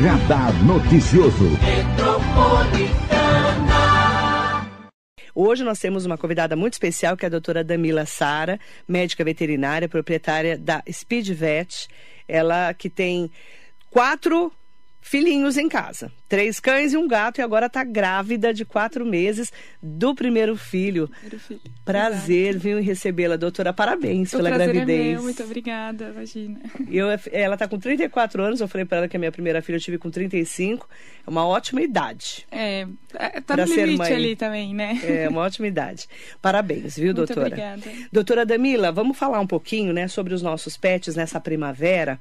Radar Noticioso. Hoje nós temos uma convidada muito especial, que é a doutora Damila Sara, médica veterinária, proprietária da Speed Vet. Ela que tem quatro filhinhos em casa. Três cães e um gato, e agora está grávida de quatro meses do primeiro filho. Primeiro filho. Prazer, Exato. viu, em recebê-la, doutora. Parabéns o pela gravidez. É meu. Muito obrigada, imagina. Eu, ela está com 34 anos, eu falei para ela que a minha primeira filha eu tive com 35. É uma ótima idade. É, é tá no limite mãe. ali também, né? É, uma ótima idade. Parabéns, viu, Muito doutora? Obrigada. Doutora Damila, vamos falar um pouquinho, né, sobre os nossos pets nessa primavera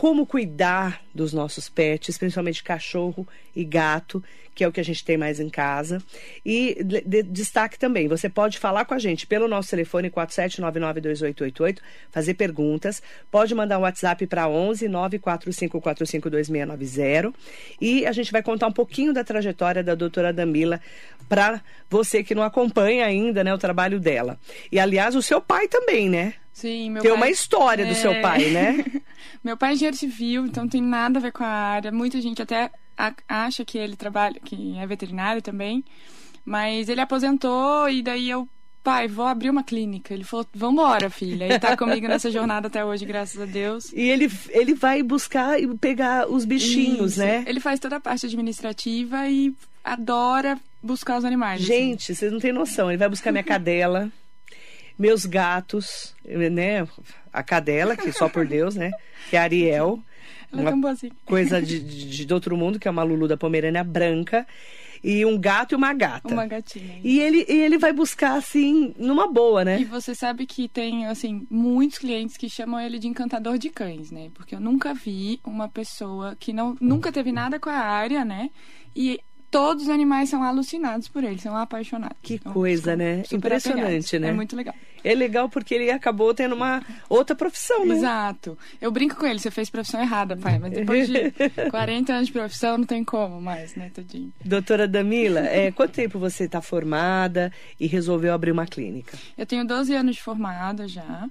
como cuidar dos nossos pets, principalmente cachorro e gato, que é o que a gente tem mais em casa. E de, de, destaque também, você pode falar com a gente pelo nosso telefone 47992888, fazer perguntas, pode mandar um WhatsApp para 11 945452690 e a gente vai contar um pouquinho da trajetória da doutora Damila para você que não acompanha ainda, né, o trabalho dela. E aliás, o seu pai também, né? Sim, meu tem pai... uma história é... do seu pai, né? meu pai é engenheiro civil, então tem nada a ver com a área. Muita gente até acha que ele trabalha, que é veterinário também. Mas ele aposentou e daí eu, pai, vou abrir uma clínica. Ele falou, vambora, filha. Ele tá comigo nessa jornada até hoje, graças a Deus. E ele, ele vai buscar e pegar os bichinhos, Isso. né? Ele faz toda a parte administrativa e adora buscar os animais. Gente, assim. vocês não têm noção. Ele vai buscar minha cadela meus gatos, né? A cadela, que só por Deus, né? Que é a Ariel. Ela é uma coisa de, de, de outro mundo, que é uma Lulu da Pomerânia branca e um gato e uma gata. Uma gatinha. E ele, e ele vai buscar, assim, numa boa, né? E você sabe que tem, assim, muitos clientes que chamam ele de encantador de cães, né? Porque eu nunca vi uma pessoa que não, nunca teve nada com a área, né? E todos os animais são alucinados por ele, são apaixonados. Que então, coisa, né? Impressionante, né? É muito legal. É legal porque ele acabou tendo uma outra profissão, né? Exato. Eu brinco com ele, você fez profissão errada, pai, mas depois de 40 anos de profissão não tem como mais, né, tadinho. Doutora Damila, é, quanto tempo você está formada e resolveu abrir uma clínica? Eu tenho 12 anos de formada já.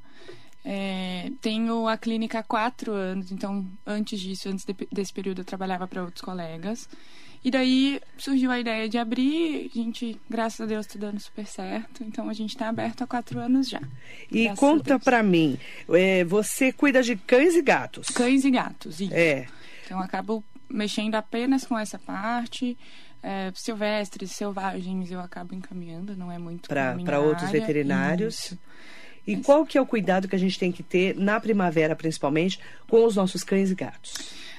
É, tenho a clínica há quatro anos, então antes disso, antes de, desse período, eu trabalhava para outros colegas. E daí surgiu a ideia de abrir, a gente, graças a Deus, está dando super certo. Então a gente está aberto há quatro anos já. E conta para mim, é, você cuida de cães e gatos? Cães e gatos, isso. É. Então acabo mexendo apenas com essa parte. É, silvestres, selvagens, eu acabo encaminhando, não é muito para outros veterinários. Isso. E qual que é o cuidado que a gente tem que ter na primavera, principalmente, com os nossos cães e gatos?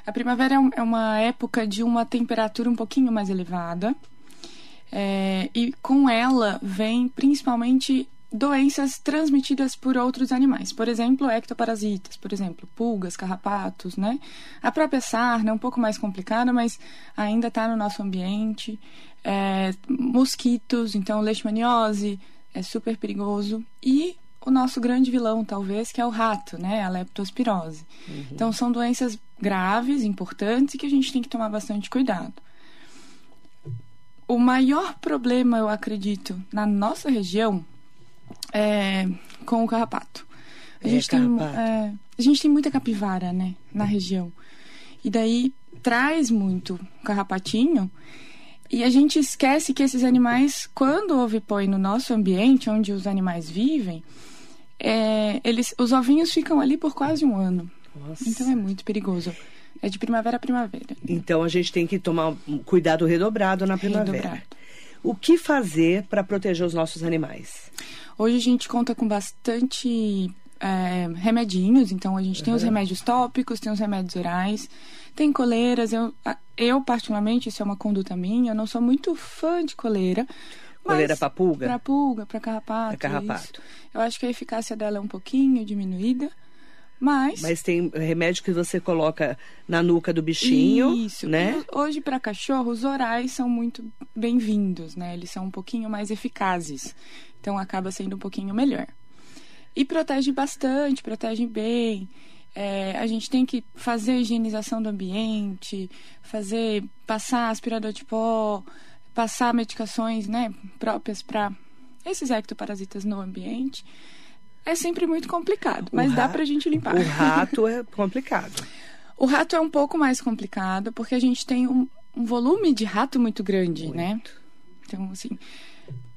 A primavera é, é uma época de uma temperatura um pouquinho mais elevada. É, e com ela vem principalmente doenças transmitidas por outros animais. Por exemplo, ectoparasitas, por exemplo, pulgas, carrapatos, né? A própria sarna é um pouco mais complicada, mas ainda está no nosso ambiente. É, mosquitos, então leishmaniose é super perigoso. E o nosso grande vilão, talvez, que é o rato, né? A leptospirose. Uhum. Então, são doenças graves, importantes e que a gente tem que tomar bastante cuidado. O maior problema, eu acredito, na nossa região é com o carrapato. A, é, gente, carrapato. Tem, é, a gente tem muita capivara, né? Na região. E daí traz muito carrapatinho e a gente esquece que esses animais, quando ovipõem no nosso ambiente, onde os animais vivem, é, eles, os ovinhos ficam ali por quase um ano. Nossa. Então é muito perigoso. É de primavera a primavera. Então a gente tem que tomar um cuidado redobrado na primavera. Redobrado. O que fazer para proteger os nossos animais? Hoje a gente conta com bastante é, remedinhos, então a gente uhum. tem os remédios tópicos, tem os remédios orais, tem coleiras. Eu, eu, particularmente, isso é uma conduta minha, eu não sou muito fã de coleira. Coleira para pulga? Para pulga, para carrapato. Pra carrapato. Eu acho que a eficácia dela é um pouquinho diminuída. Mas... Mas tem remédio que você coloca na nuca do bichinho, Isso. né? Hoje, para cachorro, os orais são muito bem-vindos, né? Eles são um pouquinho mais eficazes. Então, acaba sendo um pouquinho melhor. E protege bastante, protege bem. É, a gente tem que fazer a higienização do ambiente, fazer passar aspirador de pó, passar medicações né, próprias para esses ectoparasitas no ambiente. É sempre muito complicado, mas dá para a gente limpar. O rato é complicado. O rato é um pouco mais complicado porque a gente tem um, um volume de rato muito grande, Muito. né? Então, assim,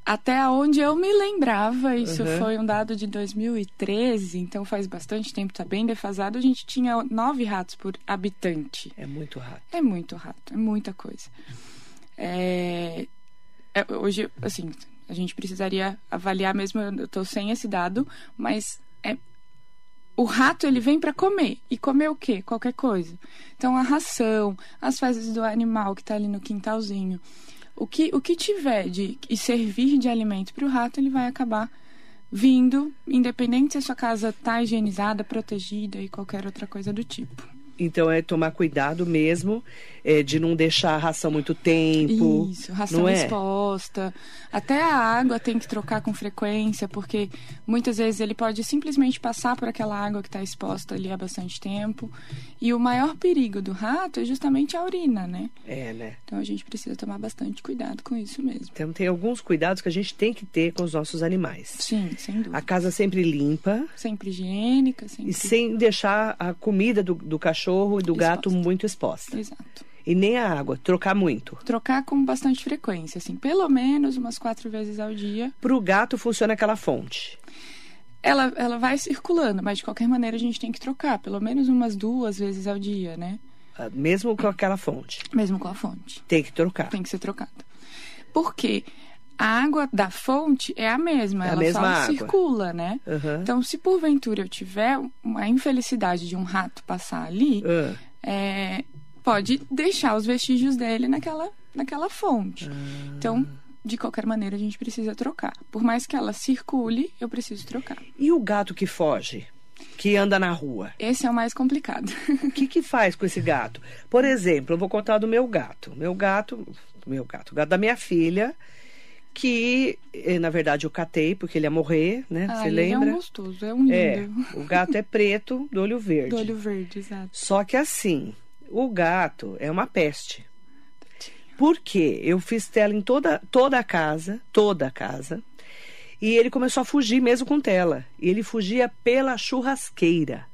até onde eu me lembrava, isso Uhum. foi um dado de 2013, então faz bastante tempo, tá bem defasado, a gente tinha nove ratos por habitante. É muito rato. É muito rato, é muita coisa. É, é, hoje, assim, a gente precisaria avaliar mesmo, eu tô sem esse dado, mas é, o rato ele vem para comer. E comer o quê? Qualquer coisa. Então a ração, as fezes do animal que tá ali no quintalzinho. O que, o que tiver de e servir de alimento para o rato, ele vai acabar vindo, independente se a sua casa tá higienizada, protegida e qualquer outra coisa do tipo. Então é tomar cuidado mesmo é, de não deixar a ração muito tempo. Isso, ração não é? exposta. Até a água tem que trocar com frequência, porque muitas vezes ele pode simplesmente passar por aquela água que está exposta ali há bastante tempo. E o maior perigo do rato é justamente a urina, né? É, né? Então a gente precisa tomar bastante cuidado com isso mesmo. Então tem alguns cuidados que a gente tem que ter com os nossos animais. Sim, sem dúvida. A casa sempre limpa Sempre higiênica, sempre. e sem deixar a comida do, do cachorro e do gato Exposta. muito exposta. Exato. E nem a água, trocar muito. Trocar com bastante frequência, assim, pelo menos umas quatro vezes ao dia. Pro gato funciona aquela fonte. Ela, ela vai circulando, mas de qualquer maneira a gente tem que trocar, pelo menos umas duas vezes ao dia, né? ah, Mesmo com aquela fonte. Mesmo com a fonte. Tem que trocar. Tem que ser trocada. Porque a água da fonte é a mesma, É a ela mesma só água. circula, né? Aham. Então, se porventura eu tiver uma infelicidade de um rato passar ali, Ah, é, pode deixar os vestígios dele naquela, naquela fonte. Ah. Então, de qualquer maneira, a gente precisa trocar. Por mais que ela circule, eu preciso trocar. E o gato que foge? Que anda na rua? Esse é o mais complicado. O que que faz com esse gato? Por exemplo, eu vou contar do meu gato. Meu gato, meu gato, o gato da minha filha, que eh, na verdade eu catei porque ele ia morrer, né? Ah, Você ele é um lembra? gostoso, é um lindo. É, o gato é preto, do olho verde. Do olho verde, exato. Só que assim, o gato é uma peste. Por quê? Eu fiz tela em toda, toda a casa, toda a casa, e ele começou a fugir mesmo com tela. E ele fugia pela churrasqueira.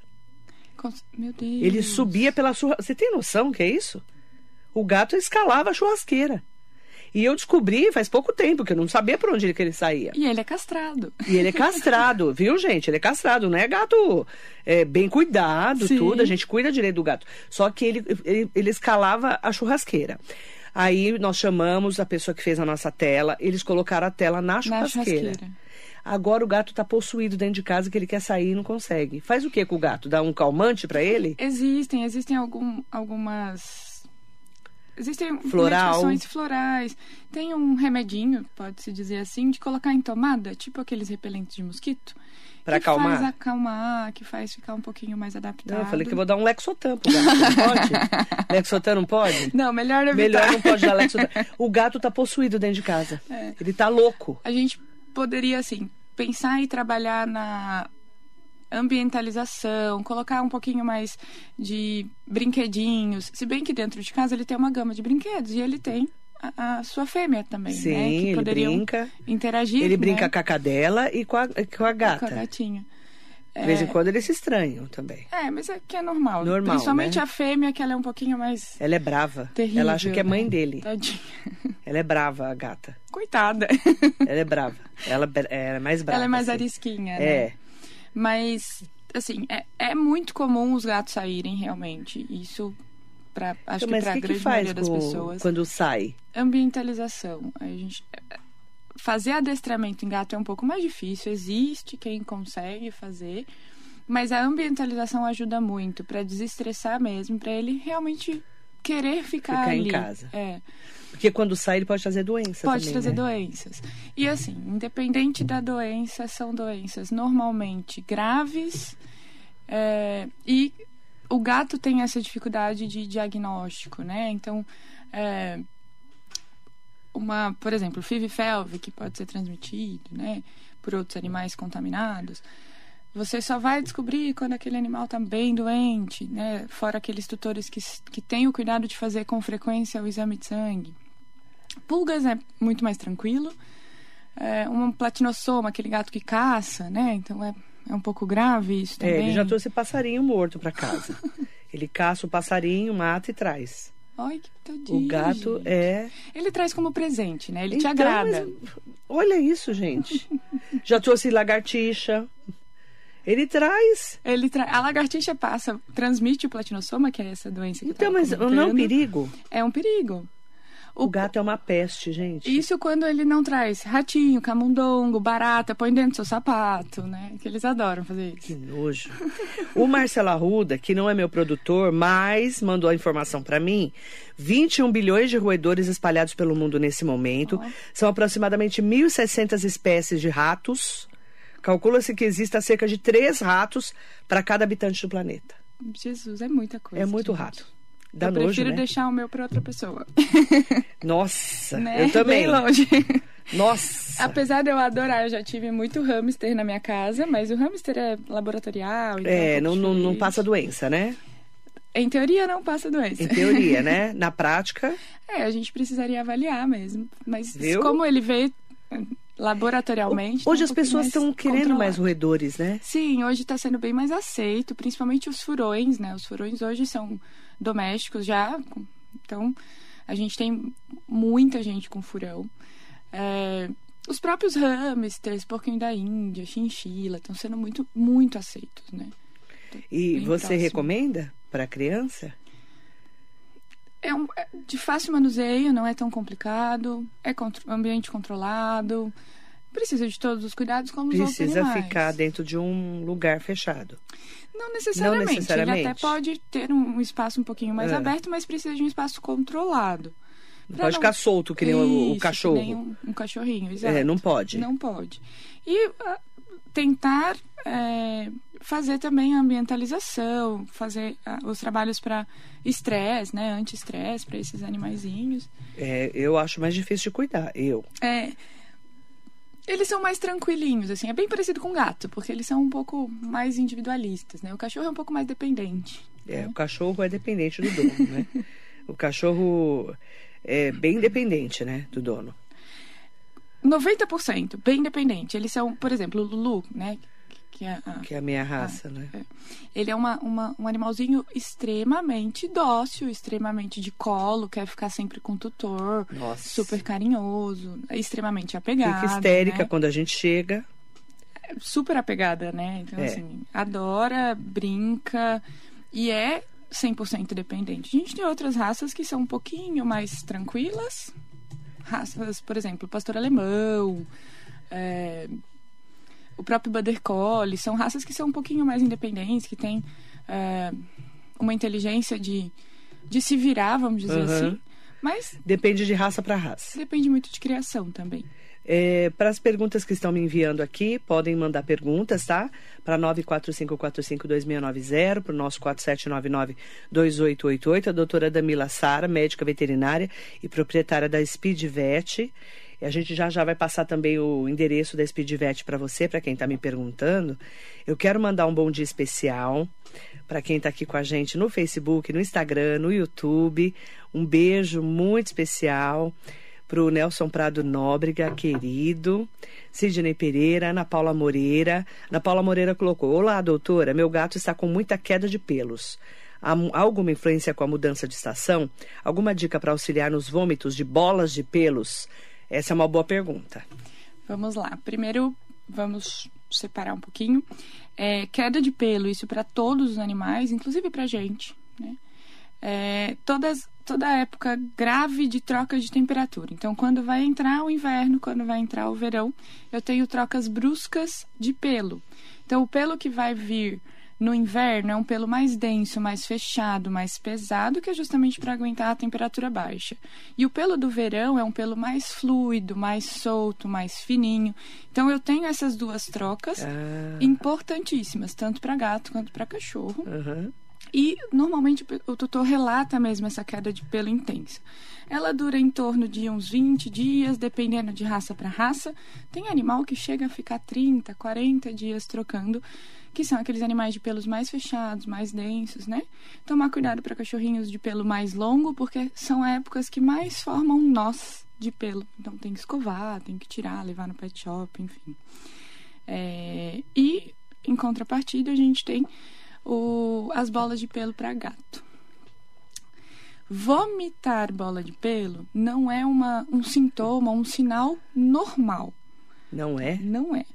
Meu Deus. Ele subia pela churrasqueira. Você tem noção que é isso? O gato escalava a churrasqueira. E eu descobri faz pouco tempo, que eu não sabia por onde ele, que ele saía. E ele é castrado. E ele é castrado, viu, gente? Ele é castrado, não é gato é, bem cuidado, Sim. tudo. A gente cuida direito do gato. Só que ele, ele, ele escalava a churrasqueira. Aí nós chamamos a pessoa que fez a nossa tela, eles colocaram a tela na Na churrasqueira. churrasqueira. Agora o gato tá possuído dentro de casa que ele quer sair e não consegue. Faz o que com o gato? Dá um calmante pra ele? Existem, existem algum, algumas. Existem Floral. florais. Tem um remedinho, pode-se dizer assim, de colocar em tomada, tipo aqueles repelentes de mosquito. Pra que faz acalmar? acalmar, que faz ficar um pouquinho mais adaptado. Não, eu falei que eu vou dar um Lexotan pro gato. Não pode? Lexotan não pode? Não, melhor evitar. Melhor não pode dar Lexotan. O gato tá possuído dentro de casa. É. Ele tá louco. A gente poderia, assim, pensar e trabalhar na ambientalização, colocar um pouquinho mais de brinquedinhos. Se bem que dentro de casa ele tem uma gama de brinquedos e ele tem a, a sua fêmea também, Sim, né? Que ele brinca. interagir. Ele brinca né? com a cadela e com a, com a gata. com a gatinha. De vez em quando eles se estranham também. É, mas é que é normal. Normal, Principalmente né? a fêmea, que ela é um pouquinho mais Ela é brava. terrível. Ela acha que é mãe né? dele. Tadinha. Ela é brava, a gata. Coitada. Ela é brava. Ela é mais brava. ela é mais assim. arisquinha, né? É. Mas, assim, é, é muito comum os gatos saírem, realmente. Isso, pra, acho Então, que que, que grande faz maioria das com- pessoas. quando sai? Ambientalização. A gente... Fazer adestramento em gato é um pouco mais difícil. Existe quem consegue fazer. Mas a ambientalização ajuda muito pra desestressar mesmo, pra ele realmente querer ficar, Ficar em ali. casa. É. Porque quando sai ele pode trazer doença Pode também, trazer né? doenças. E assim, independente da doença, são doenças normalmente graves. é, e o gato tem essa dificuldade de diagnóstico, né? Então, é, uma, por exemplo, FIV-FeLV, que pode ser transmitido, né? Por outros animais contaminados. Você só vai descobrir quando aquele animal está bem doente, né? Fora aqueles tutores que, que têm o cuidado de fazer com frequência o exame de sangue. Pulgas é muito mais tranquilo. É, um platinossoma, aquele gato que caça, né? Então é, é um pouco grave isso É, também. ele já trouxe passarinho morto pra casa. Ele caça o passarinho, mata e traz. Ai, que tadinho. O gato gente. é. Ele traz como presente, né? Ele te Então, agrada. mas olha isso, gente. Já trouxe lagartixa. Ele traz. Ele tra... A lagartixa passa, transmite o platinossoma, que é essa doença que Então, mas não é um perigo? É um perigo. O gato é uma peste, gente. Isso quando ele não traz ratinho, camundongo, barata, põe dentro do seu sapato, né? Que eles adoram fazer Que isso. nojo. O Marcelo Arruda, que não é meu produtor, mas mandou a informação para mim. 21 bilhões de roedores espalhados pelo mundo nesse momento. São aproximadamente 1.600 espécies de ratos. Calcula-se que exista cerca de três ratos para cada habitante do planeta. Jesus, é muita coisa. É muito gente. rato. Dá eu nojo, prefiro né? deixar o meu para outra pessoa. Nossa, né? eu também. Bem longe. Nossa. Apesar de eu adorar, eu já tive muito hamster na minha casa, mas o hamster é laboratorial. Então É, não, não, não passa doença, né? Em teoria, não passa doença. Em teoria, né? Na prática, É, a gente precisaria avaliar mesmo. Mas Viu? como ele veio laboratorialmente. tá hoje um as pessoas estão querendo controlado. mais roedores, né? Sim, hoje está sendo bem mais aceito, principalmente os furões, né? Os furões hoje são domésticos já, então a gente tem muita gente com furão. É, os próprios hamsters, porquinho da Índia, chinchila, estão sendo muito, muito aceitos, né? E você próximo. recomenda para criança? É, um, é de fácil manuseio, não é tão complicado, é contro- ambiente controlado, precisa de todos os cuidados como os outros Precisa animais. ficar dentro de um lugar fechado. Não necessariamente. Ele necessariamente. até pode ter um, espaço um pouquinho mais É. aberto, mas precisa de um espaço controlado. Não pode ficar solto que nem o- o, Isso, que cachorro. nem um, um cachorrinho, exato. É, não pode. Não pode. E ah, tentar é, fazer também a ambientalização, fazer ah, os trabalhos para estresse, né? Anti-estresse para esses animaizinhos. É, eu acho mais difícil de cuidar. Eu. É, eles são mais tranquilinhos, assim. É bem parecido com o gato, porque eles são um pouco mais individualistas, né? O cachorro é um pouco mais dependente. É, né? o cachorro é dependente do dono, né? O cachorro é bem dependente, né, do dono. 90% bem dependente. Eles são, por exemplo, o Lulu, né? Que é a- Que é a minha raça, né? ele é uma, uma- um animalzinho extremamente dócil, extremamente de colo, quer ficar sempre com o tutor, Nossa. super carinhoso, é extremamente apegado. Fica histérica né? quando a gente chega. super apegada, né? Então, É. assim, adora, brinca e é 100% dependente. A gente tem outras raças que são um pouquinho mais tranquilas. Raças, por exemplo, pastor alemão, é, o próprio Border Collie, são raças que são um pouquinho mais independentes, que têm é, uma inteligência de, de se virar, vamos dizer Uhum. assim. Mas Depende de raça para raça. depende muito de criação também. É, para as perguntas que estão me enviando aqui, podem mandar perguntas, tá? Para 945452690, para o nosso 47992888, a doutora Damila Sara, médica veterinária e proprietária da Speed Vet. E a gente já já vai passar também o endereço da Speed Vet para você, para quem está me perguntando. Eu quero mandar um bom dia especial para quem está aqui com a gente no Facebook, no Instagram, no YouTube. Um beijo muito especial para o Nelson Prado Nóbrega, querido, Sidney Pereira, Ana Paula Moreira. Ana Paula Moreira colocou: Olá, doutora, meu gato está com muita queda de pelos. Há alguma influência com a mudança de estação? Alguma dica para auxiliar nos vômitos de bolas de pelos? Essa é uma boa pergunta. Vamos lá. Primeiro, vamos separar um pouquinho. É, queda de pelo, isso para todos os animais, inclusive para gente, né? É, todas, toda época grave de troca de temperatura. Então, quando vai entrar o inverno, quando vai entrar o verão, eu tenho trocas bruscas de pelo. Então, o pelo que vai vir no inverno é um pelo mais denso, mais fechado, mais pesado, que é justamente para aguentar a temperatura baixa. E o pelo do verão é um pelo mais fluido, mais solto, mais fininho. Então eu tenho essas duas trocas Ah, importantíssimas, tanto para gato quanto para cachorro. aham. E normalmente o tutor relata mesmo essa queda de pelo intensa. Ela dura em torno de uns 20 dias, dependendo de raça para raça. Tem animal que chega a ficar 30, 40 dias trocando, que são aqueles animais de pelos mais fechados, mais densos, né? Tomar cuidado para cachorrinhos de pelo mais longo, porque são épocas que mais formam nós de pelo. Então tem que escovar, tem que tirar, levar no pet shop, enfim. É, e em contrapartida, a gente tem o, as bolas de pelo para gato. Vomitar bola de pelo não é uma, um sintoma, um sinal normal. Não é? Não é.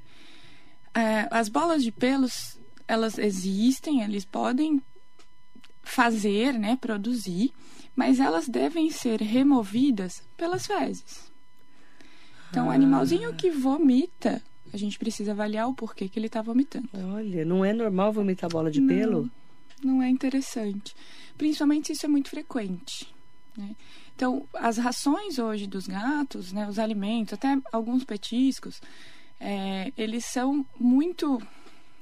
É. As bolas de pelos, elas existem, eles podem fazer, né, produzir, mas elas devem ser removidas pelas fezes. Então, o Ah. animalzinho que vomita, a gente precisa avaliar o porquê que ele está vomitando. Olha, não é normal vomitar bola de Não. pelo? Não é interessante. Principalmente se isso é muito frequente. né? Então, as rações hoje dos gatos, né, os alimentos, até alguns petiscos, é, eles são muito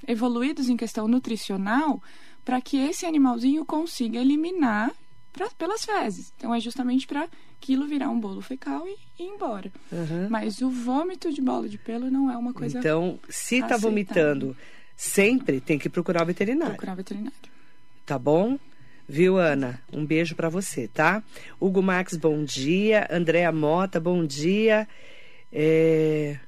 evoluídos em questão nutricional para que esse animalzinho consiga eliminar pra- pelas fezes. Então, é justamente para aquilo virar um bolo fecal e ir embora. Aham. Mas o vômito de bola de pelo não é uma coisa Então, se tá aceitável. vomitando sempre, tem que procurar o veterinário. procurar veterinário. Tá bom? Viu, Ana? Um beijo pra você, tá? Hugo Max, bom dia. Andréa Mota, bom dia. É...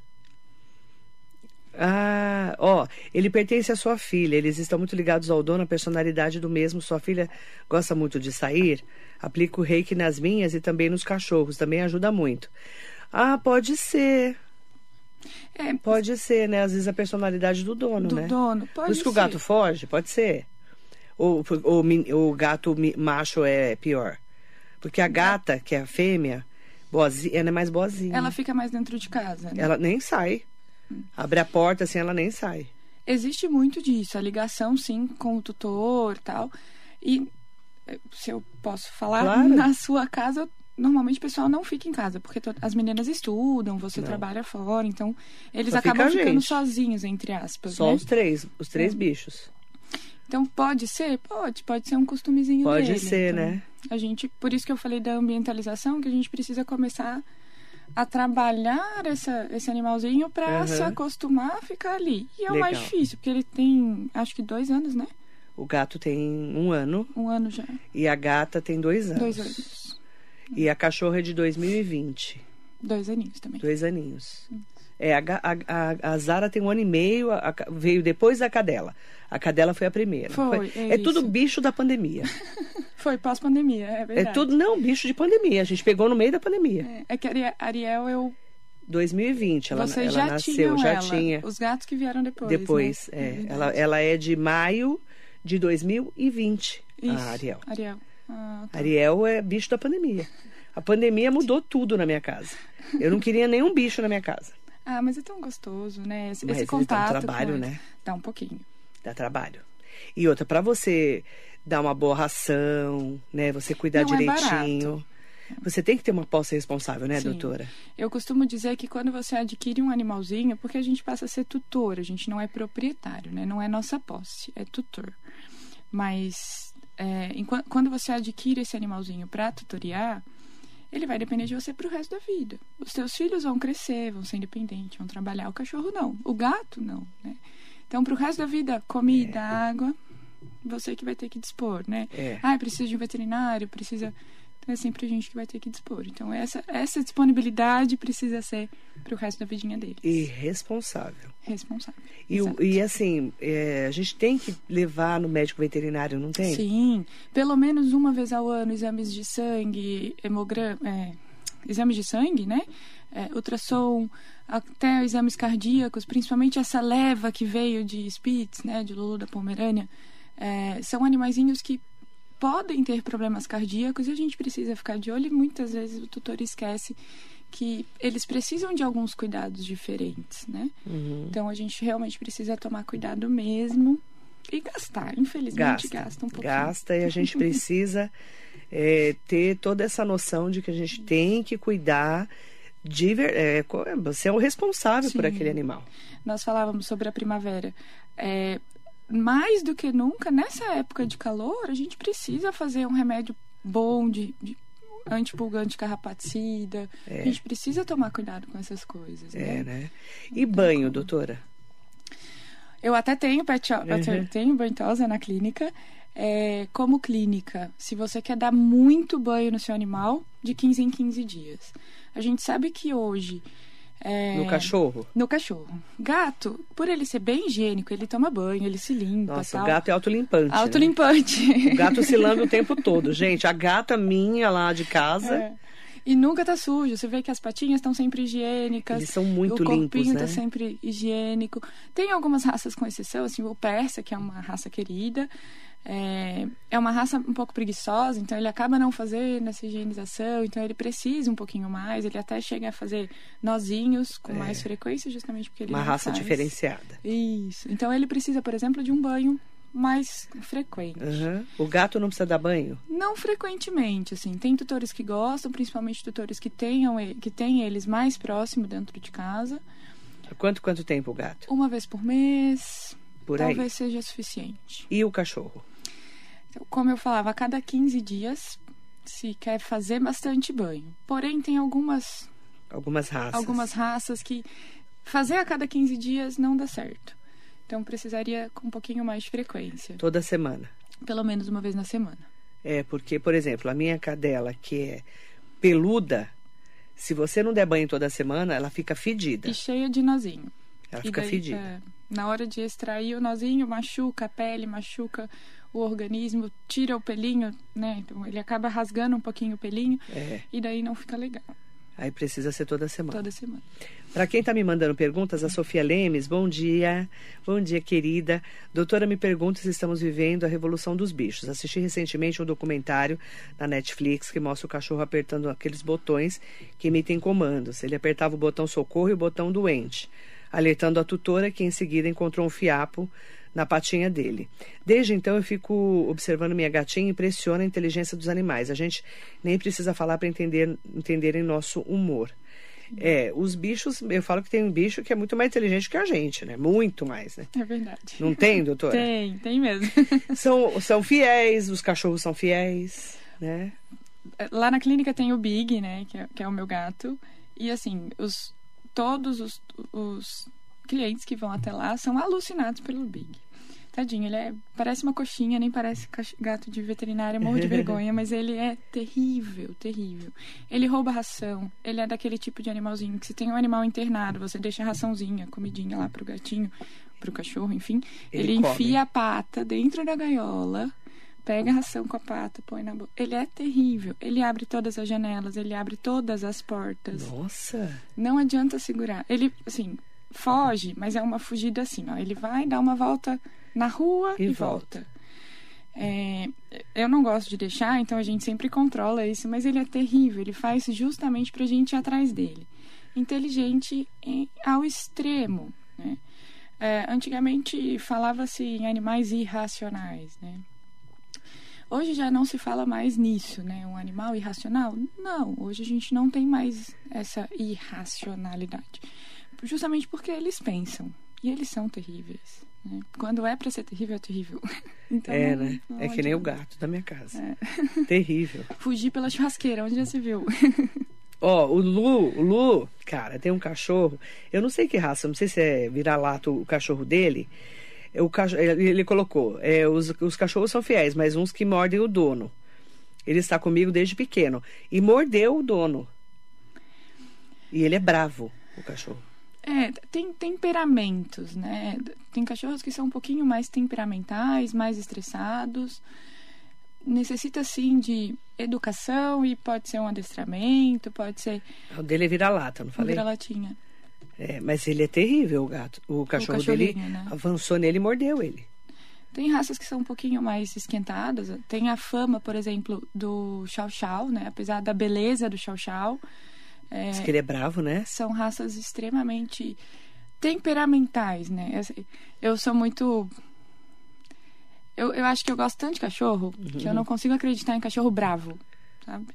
Ah, ó, ele pertence à sua filha. Eles estão muito ligados ao dono, a personalidade do mesmo. Sua filha gosta muito de sair. Aplica o reiki nas minhas e também nos cachorros. Também ajuda muito. Ah, pode ser. É, Pode ser, né? Às vezes a personalidade do dono, do né? dono. Pode Por isso que o ser. gato foge, pode ser. Ou min- o gato macho é pior. Porque a gata, que é a fêmea, boazinha, ela é mais boazinha. Ela fica mais dentro de casa. né? Ela nem sai. Abre a porta assim, ela nem sai. Existe muito disso, a ligação sim com o tutor tal. E eh, se eu posso falar, Claro. na sua casa, normalmente o pessoal não fica em casa, porque as meninas estudam, você Não. trabalha fora, então eles Só fica acabam a ficando gente. sozinhos, entre aspas. Só né? os três, os três É. bichos. Então pode ser? Pode, pode ser um costumezinho Pode dele. ser, Então, né? A gente, por isso que eu falei da ambientalização, que a gente precisa começar a trabalhar essa, esse animalzinho para Aham. se acostumar a ficar ali. E é o mais difícil, porque ele tem, acho que dois anos, né? O gato tem um ano Um ano já. e a gata tem dois anos. Dois anos. E a cachorra é de 2020. Dois aninhos também. Dois aninhos. É, a, a, a, a Zara tem um ano e meio, a- a- veio depois da cadela. A cadela foi a primeira. Foi, é é tudo bicho da pandemia. Foi pós-pandemia, é É verdade. tudo, não, bicho de pandemia. A gente pegou no meio da pandemia. É, é que a Ari- Ariel, eu. 2020, ela, Vocês ela já nasceu, já ela. tinha. Os gatos que vieram depois. Depois, né? é. verdade. ela, ela é de maio de 2020, Isso, a Ariel. Ariel. Ah, tá. Ariel é bicho da pandemia. A pandemia mudou tudo na minha casa. Eu não queria nenhum bicho na minha casa. Ah, mas é tão gostoso, né? Esse, Mas esse eles dão contato. trabalho, com- né? Dá um pouquinho. Dá trabalho. E outra, pra você dar uma boa ração, né? Você cuidar Não é direitinho. você tem que ter uma posse responsável, né, Sim. doutora? Eu costumo dizer que quando você adquire um animalzinho, porque a gente passa a ser tutor, a gente não é proprietário, né? Não é nossa posse, é tutor. Mas é, enqua- quando você adquire esse animalzinho para tutoriar, ele vai depender de você pro resto da vida. Os seus filhos vão crescer, vão ser independentes, vão trabalhar. O cachorro não, o gato não, né? Então, pro resto da vida, comida, água, você que vai ter que dispor, né? É. Ah, precisa de um veterinário, precisa. Então é sempre a gente que vai ter que dispor. Então essa, essa disponibilidade precisa ser pro resto da vidinha dele. E responsável. Responsável. E, o- e assim, é, a gente tem que levar no médico veterinário, não tem? Sim, pelo menos uma vez ao ano, exames de sangue, hemograma, é, exames de sangue, né? É, ultrassom, até exames cardíacos, principalmente essa leva que veio de Spitz, né? De Lulu da Pomerânia. É, são animaizinhos que podem ter problemas cardíacos e a gente precisa ficar de olho e muitas vezes o tutor esquece que eles precisam de alguns cuidados diferentes, né? Uhum. Então a gente realmente precisa tomar cuidado mesmo e gastar. Infelizmente Gasta, gasta um pouquinho. gasta e a gente precisa é, ter toda essa noção de que a gente tem que cuidar de ver, é, você é o responsável por Sim. aquele animal. Nós falávamos sobre a primavera. É, mais do que nunca, nessa época de calor, a gente precisa fazer um remédio bom de, de antipulgante carrapaticida. A gente precisa tomar cuidado com essas coisas, É, né? né? E banho, doutora? Eu até tenho pet eu Uhum. tenho banhosa na clínica. É, como clínica, se você quer dar muito banho no seu animal, de 15 em 15 dias. A gente sabe que hoje É, No cachorro? No cachorro. Gato, por ele ser bem higiênico, ele toma banho, ele se limpa. Nossa, tal. o gato é autolimpante. né? Autolimpante. O gato se lambe o tempo todo. Gente, a gata minha lá de casa, É. E nunca tá sujo. Você vê que as patinhas estão sempre higiênicas. eles são muito o limpos, corpinho né? tá sempre higiênico. Tem algumas raças com exceção, assim, o persa, que é uma raça querida. É, é uma raça um pouco preguiçosa, então ele acaba não fazendo essa higienização, então ele precisa um pouquinho mais. Ele até chega a fazer nozinhos com mais frequência, justamente porque ele É. Uma raça faz. diferenciada. Isso. Então ele precisa, por exemplo, de um banho mais frequente. Aham. O gato não precisa dar banho? Não frequentemente, assim. Tem tutores que gostam, principalmente tutores que tenham que têm eles mais próximo dentro de casa. Quanto, quanto tempo o gato? Uma vez por mês, Por aí. talvez seja suficiente. E o cachorro? Então, como eu falava, a cada 15 dias se quer fazer bastante banho. Porém, tem algumas, Algumas raças. algumas raças que fazer a cada 15 dias não dá certo. Então precisaria com um pouquinho mais de frequência, Toda semana. pelo menos uma vez na semana. É, porque, por exemplo, a minha cadela, que é peluda, se você não der banho toda semana, ela fica fedida. E cheia de nozinho. Ela E fica daí, fedida. é, na hora de extrair o nozinho, machuca a pele, machuca o organismo, tira o pelinho, né? Então ele acaba rasgando um pouquinho o pelinho É. e daí não fica legal Aí precisa ser toda semana. toda semana. Para quem está me mandando perguntas, a Sofia Lemes, bom dia. Bom dia, querida. Doutora, me pergunta se estamos vivendo a revolução dos bichos. Assisti recentemente um documentário na Netflix que mostra o cachorro apertando aqueles botões que emitem comandos. Ele apertava o botão socorro e o botão doente, alertando a tutora que em seguida encontrou um fiapo na patinha dele. Desde então eu fico observando minha gatinha e impressiona a inteligência dos animais. A gente nem precisa falar para entender entenderem nosso humor. É, os bichos, eu falo que tem um bicho que é muito mais inteligente que a gente, né? Muito mais, né? É verdade. Não tem, doutora? Tem, tem mesmo. São, são fiéis, os cachorros são fiéis, né? Lá na clínica tem o Big, né? Que é, que é o meu gato. E assim, os, todos os, os clientes que vão até lá são alucinados pelo Big. Tadinho, ele é, parece uma coxinha, nem parece gato de veterinária, morro de vergonha, mas ele é terrível, terrível. Ele rouba ração, ele é daquele tipo de animalzinho que se tem um animal internado, você deixa a raçãozinha, comidinha lá pro gatinho, pro cachorro, enfim. Ele Ele, enfia a pata dentro da gaiola, pega a ração com a pata, põe na boca. Ele é terrível. Ele abre todas as janelas, ele abre todas as portas. Nossa! Não adianta segurar. Ele, assim, foge, mas é uma fugida assim, ó. Ele vai dar uma volta na rua E e, volta. volta. É, eu não gosto de deixar, então a gente sempre controla isso, mas ele é terrível. Ele faz justamente pra gente ir atrás dele. Inteligente em- ao extremo, né? É, antigamente falava-se em animais irracionais, né? Hoje já não se fala mais nisso, né? Um animal irracional? Não, hoje a gente não tem mais essa irracionalidade. Justamente porque eles pensam. E eles são terríveis. Né? Quando é pra ser terrível, é terrível. Então, é, né? não É que nem o gato da minha casa. É. Terrível. Fugir pela churrasqueira, onde já se viu? Ó, o Lu, o Lu, cara, tem um cachorro. Eu não sei que raça, não sei se é vira-lato o cachorro dele. É O cachorro, ele ele colocou, é, os, os cachorros são fiéis, mas uns que mordem o dono. Ele está comigo desde pequeno. E mordeu o dono. E ele é bravo, o cachorro. É, tem temperamentos, né? Tem cachorros que são um pouquinho mais temperamentais, mais estressados. Necessita, sim, de educação e pode ser um adestramento, pode ser O dele é vira-lata, não falei? vira-latinha. É, mas ele é terrível, o gato. O cachorro dele cachorrinho, né? avançou nele e mordeu ele. Tem raças que são um pouquinho mais esquentadas. Tem a fama, por exemplo, do Chow, né? Apesar da beleza do Chow, é, Diz que ele é bravo, né? são raças extremamente temperamentais, né? Eu- sou muito. Eu, eu acho que eu gosto tanto de cachorro que eu não consigo acreditar em cachorro bravo, sabe?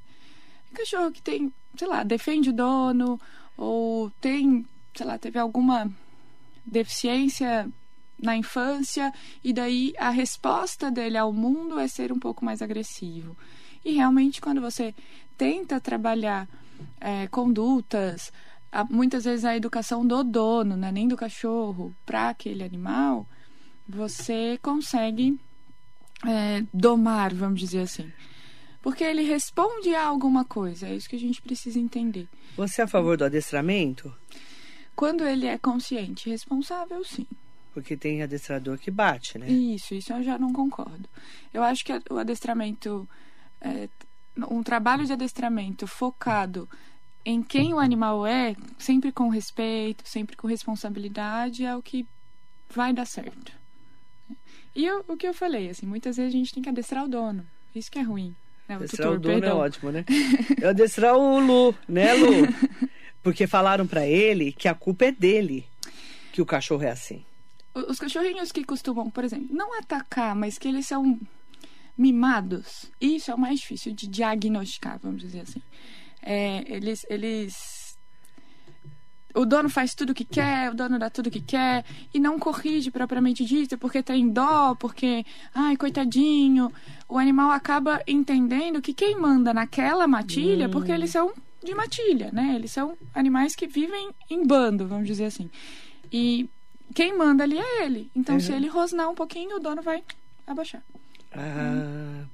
Cachorro que tem, sei lá, defende o dono, ou tem, sei lá, teve alguma deficiência na infância, e daí a resposta dele ao mundo é ser um pouco mais agressivo. E realmente, quando você tenta trabalhar é, condutas, a- muitas vezes a educação do dono, né, nem do cachorro, para aquele animal, você consegue é, domar, vamos dizer assim. Porque ele responde a alguma coisa, é isso que a gente precisa entender. Você é a favor do adestramento? Quando ele é consciente e responsável, sim. Porque tem adestrador que bate, né? Isso, isso eu já não concordo. Eu acho que o adestramento, é, um trabalho de adestramento focado em quem o animal é, sempre com respeito, sempre com responsabilidade, é o que vai dar certo. E eu, o que eu falei, assim, muitas vezes a gente tem que adestrar o dono. Isso que é ruim. Né? O adestrar tutor, o dono é perdão. é ótimo, né? Eu adestrar o Lu, né, Lu? Porque falaram para ele que a culpa é dele que o cachorro é assim. Os cachorrinhos que costumam, por exemplo, não atacar, mas que eles são mimados, isso é o mais difícil de diagnosticar, vamos dizer assim. É, eles, eles. O dono faz tudo o que quer, o dono dá tudo o que quer, e não corrige propriamente dito, porque tem dó, porque, ai, coitadinho. O animal acaba entendendo que quem manda naquela matilha, hum. porque eles são de matilha, né? Eles são animais que vivem em bando, vamos dizer assim. E quem manda ali é ele. Então, uhum. se ele rosnar um pouquinho, o dono vai abaixar. Ah,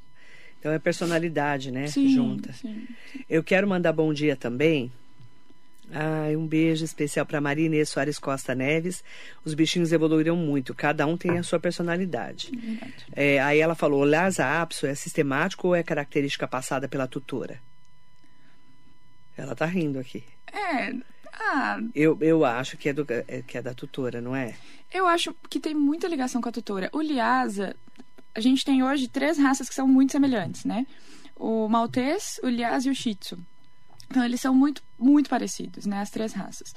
então é personalidade, né? Sim, Junta. Sim. Eu quero mandar bom dia também. Ah, um beijo especial para Maria Soares Costa Neves. Os bichinhos evoluíram muito, cada um tem a sua personalidade. É, aí ela falou: o Lhasa apso é sistemático ou é característica passada pela tutora? Ela tá rindo aqui. É. Ah, eu, eu acho que é, do, é, que é da tutora, não é? Eu acho que tem muita ligação com a tutora. O Lhasa, a gente tem hoje três raças que são muito semelhantes, né? O Maltês, o Lhasa e o Shih Tzu. Então, eles são muito, muito parecidos, né? As três raças.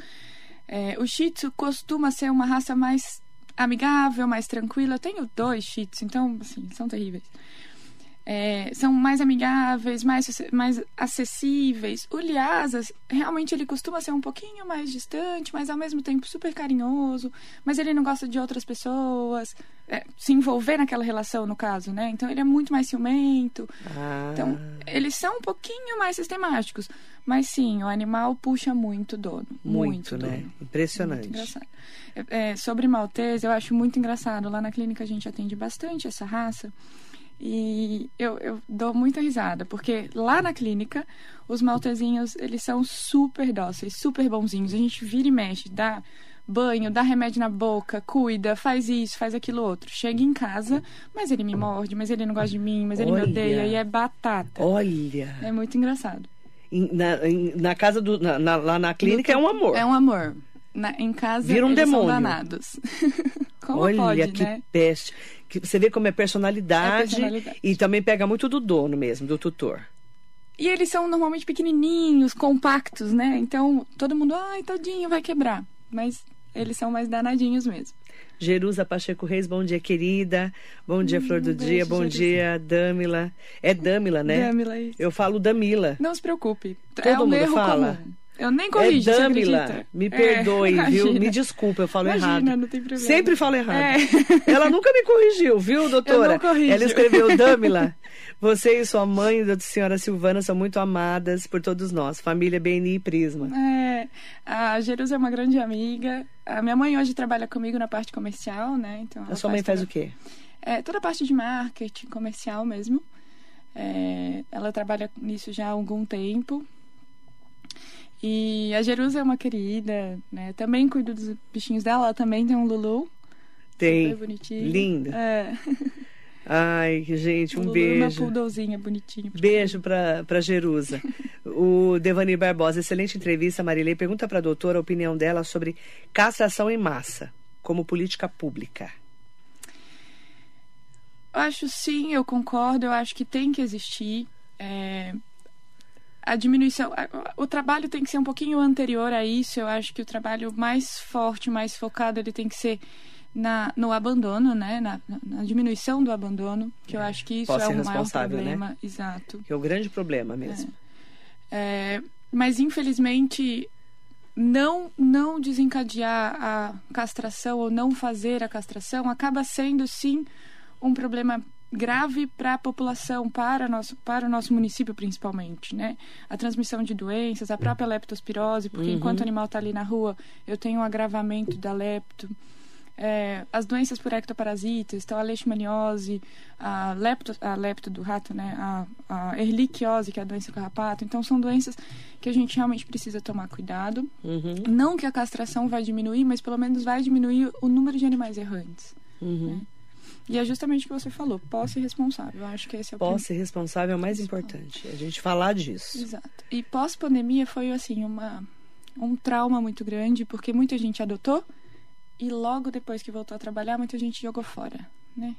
É, o Shih Tzu costuma ser uma raça mais amigável, mais tranquila. Eu tenho dois Shih Tzus, então, assim, são terríveis é, são mais amigáveis, mais, mais acessíveis. O Lhasa, realmente, ele costuma ser um pouquinho mais distante, mas ao mesmo tempo super carinhoso. Mas ele não gosta de outras pessoas, é, se envolver naquela relação, no caso, né? Então, ele é muito mais ciumento. Ah. Então, eles são um pouquinho mais sistemáticos. Mas sim, o animal puxa muito dono. Muito, muito né? Dono. Impressionante. Muito engraçado. É, é, sobre maltese, eu acho muito engraçado. Lá na clínica a gente atende bastante essa raça. E eu, eu dou muita risada, porque lá na clínica, os maltezinhos, eles são super dóceis, super bonzinhos. A gente vira e mexe, dá banho, dá remédio na boca, cuida, faz isso, faz aquilo outro. Chega em casa, mas ele me morde, mas ele não gosta de mim, mas ele Olha. me odeia e é batata. Olha! É muito engraçado. Na, na casa do. Na, na, lá na clínica do, é um amor. É um amor. Na, em casa Vira um eles demônio. são danados. Como Olha pode, que né? peste que você vê como é personalidade, é personalidade, e também pega muito do dono mesmo, do tutor. E eles são normalmente pequenininhos, compactos, né? Então todo mundo, ai, tadinho, vai quebrar. Mas eles são mais danadinhos mesmo. Jerusa Pacheco Reis, bom dia, querida. Bom dia, hum, Flor do um Dia. Bom Jerusa. dia, Dâmila. É Dâmila, né? Dâmila, isso. Eu falo Damila. Não se preocupe. Todo é um mundo fala. Comum. Eu nem corrijo, é Dâmila, me é, perdoe, é, viu? Me desculpa, eu falo imagina, errado. Não tem problema. Sempre falo errado. É. Ela nunca me corrigiu, viu, doutora? Eu não corrijo. Ela escreveu, Dâmila, você e sua mãe, a senhora Silvana, são muito amadas por todos nós. Família BNI e Prisma. É, a Jerusa é uma grande amiga. A minha mãe hoje trabalha comigo na parte comercial, né? Então, a sua mãe faz toda, o quê? É, toda a parte de marketing comercial mesmo. É, ela trabalha nisso já há algum tempo. E a Jerusa é uma querida, né? Também cuido dos bichinhos dela, ela também tem um Lulu. Tem. Super bonitinho. Linda. É. Ai, gente, um Lulu beijo. Uma poodlezinha bonitinha. Beijo para pra Jerusa. o Devani Barbosa, excelente entrevista, Marilei. Pergunta para a doutora a opinião dela sobre castração em massa como política pública. Acho sim, eu concordo. Eu acho que tem que existir. É, a diminuição, o trabalho tem que ser um pouquinho anterior a isso. Eu acho que o trabalho mais forte, mais focado, ele tem que ser na, no abandono, né? Na, na diminuição do abandono, que eu acho que isso é o maior né? problema. Né? Exato. Que é o grande problema mesmo. É. É, mas infelizmente não não desencadear a castração ou não fazer a castração acaba sendo sim um problema grave para a população, para, nosso, para o nosso município principalmente, né? A transmissão de doenças, a própria leptospirose, porque uhum. enquanto o animal está ali na rua, eu tenho um agravamento da lepto. é, as doenças por ectoparasitas, então a leishmaniose, a lepto, a lepto do rato, né, a, a erliquiose, que é a doença do carrapato. Então são doenças que a gente realmente precisa tomar cuidado. Uhum. Não que a castração vai diminuir, mas pelo menos vai diminuir o número de animais errantes. Uhum. Né? E é justamente o que você falou, posse responsável. Eu acho que esse é o Posse responsável é o mais importante. A gente falar disso. Exato. E pós-pandemia foi assim uma um trauma muito grande, porque muita gente adotou e logo depois que voltou a trabalhar, muita gente jogou fora, né?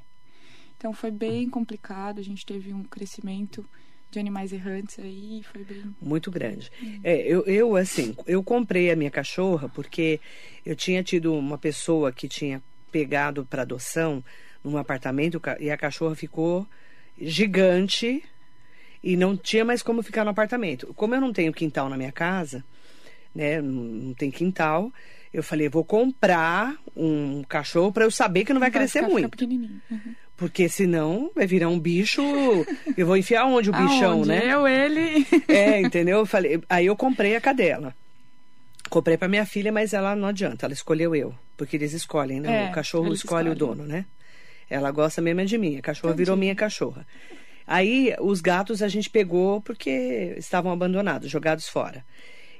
Então foi bem complicado, a gente teve um crescimento de animais errantes aí, foi bem muito grande. É, eu, eu assim, eu comprei a minha cachorra porque eu tinha tido uma pessoa que tinha pegado para adoção num apartamento e a cachorra ficou gigante e não tinha mais como ficar no apartamento. Como eu não tenho quintal na minha casa, né, não, tem quintal, eu falei, vou comprar um cachorro para eu saber que não vai, vai crescer muito. Uhum. Porque senão vai virar um bicho. Eu vou enfiar onde o bichão, Aonde? né? Eu, ele. É, entendeu? Eu falei, aí eu comprei a cadela. Comprei para minha filha, mas ela não adianta, ela escolheu eu. Porque eles escolhem, né? É, o cachorro escolhe o dono, né? Ela gosta mesmo é de mim. A cachorra Entendi. virou minha cachorra. Aí os gatos a gente pegou porque estavam abandonados, jogados fora.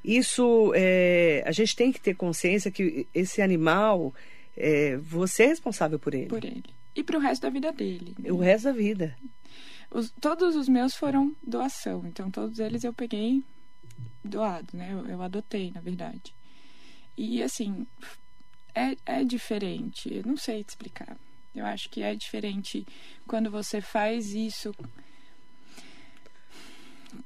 Isso, é, a gente tem que ter consciência que esse animal, é, você é responsável por ele. Por ele. E pro resto da vida dele. né? O resto da vida. Os- todos os meus foram doação, então todos eles eu peguei doado, né? Eu, eu adotei, na verdade. E assim, é, é diferente, eu não sei te explicar. Eu acho que é diferente quando você faz isso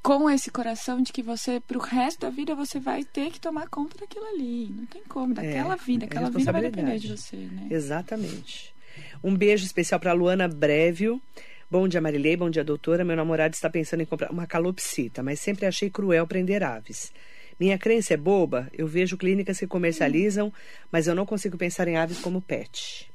com esse coração de que você, pro resto da vida, você vai ter que tomar conta daquilo ali. Não tem como, daquela vida. é Aquela vida vai depender de você, né? Exatamente. Um beijo especial para Luana Brevio. Bom dia, Marilei. Bom dia, doutora. Meu namorado está pensando em comprar uma calopsita, mas sempre achei cruel prender aves. Minha crença é boba. Eu vejo clínicas que comercializam, mas eu não consigo pensar em aves como pet.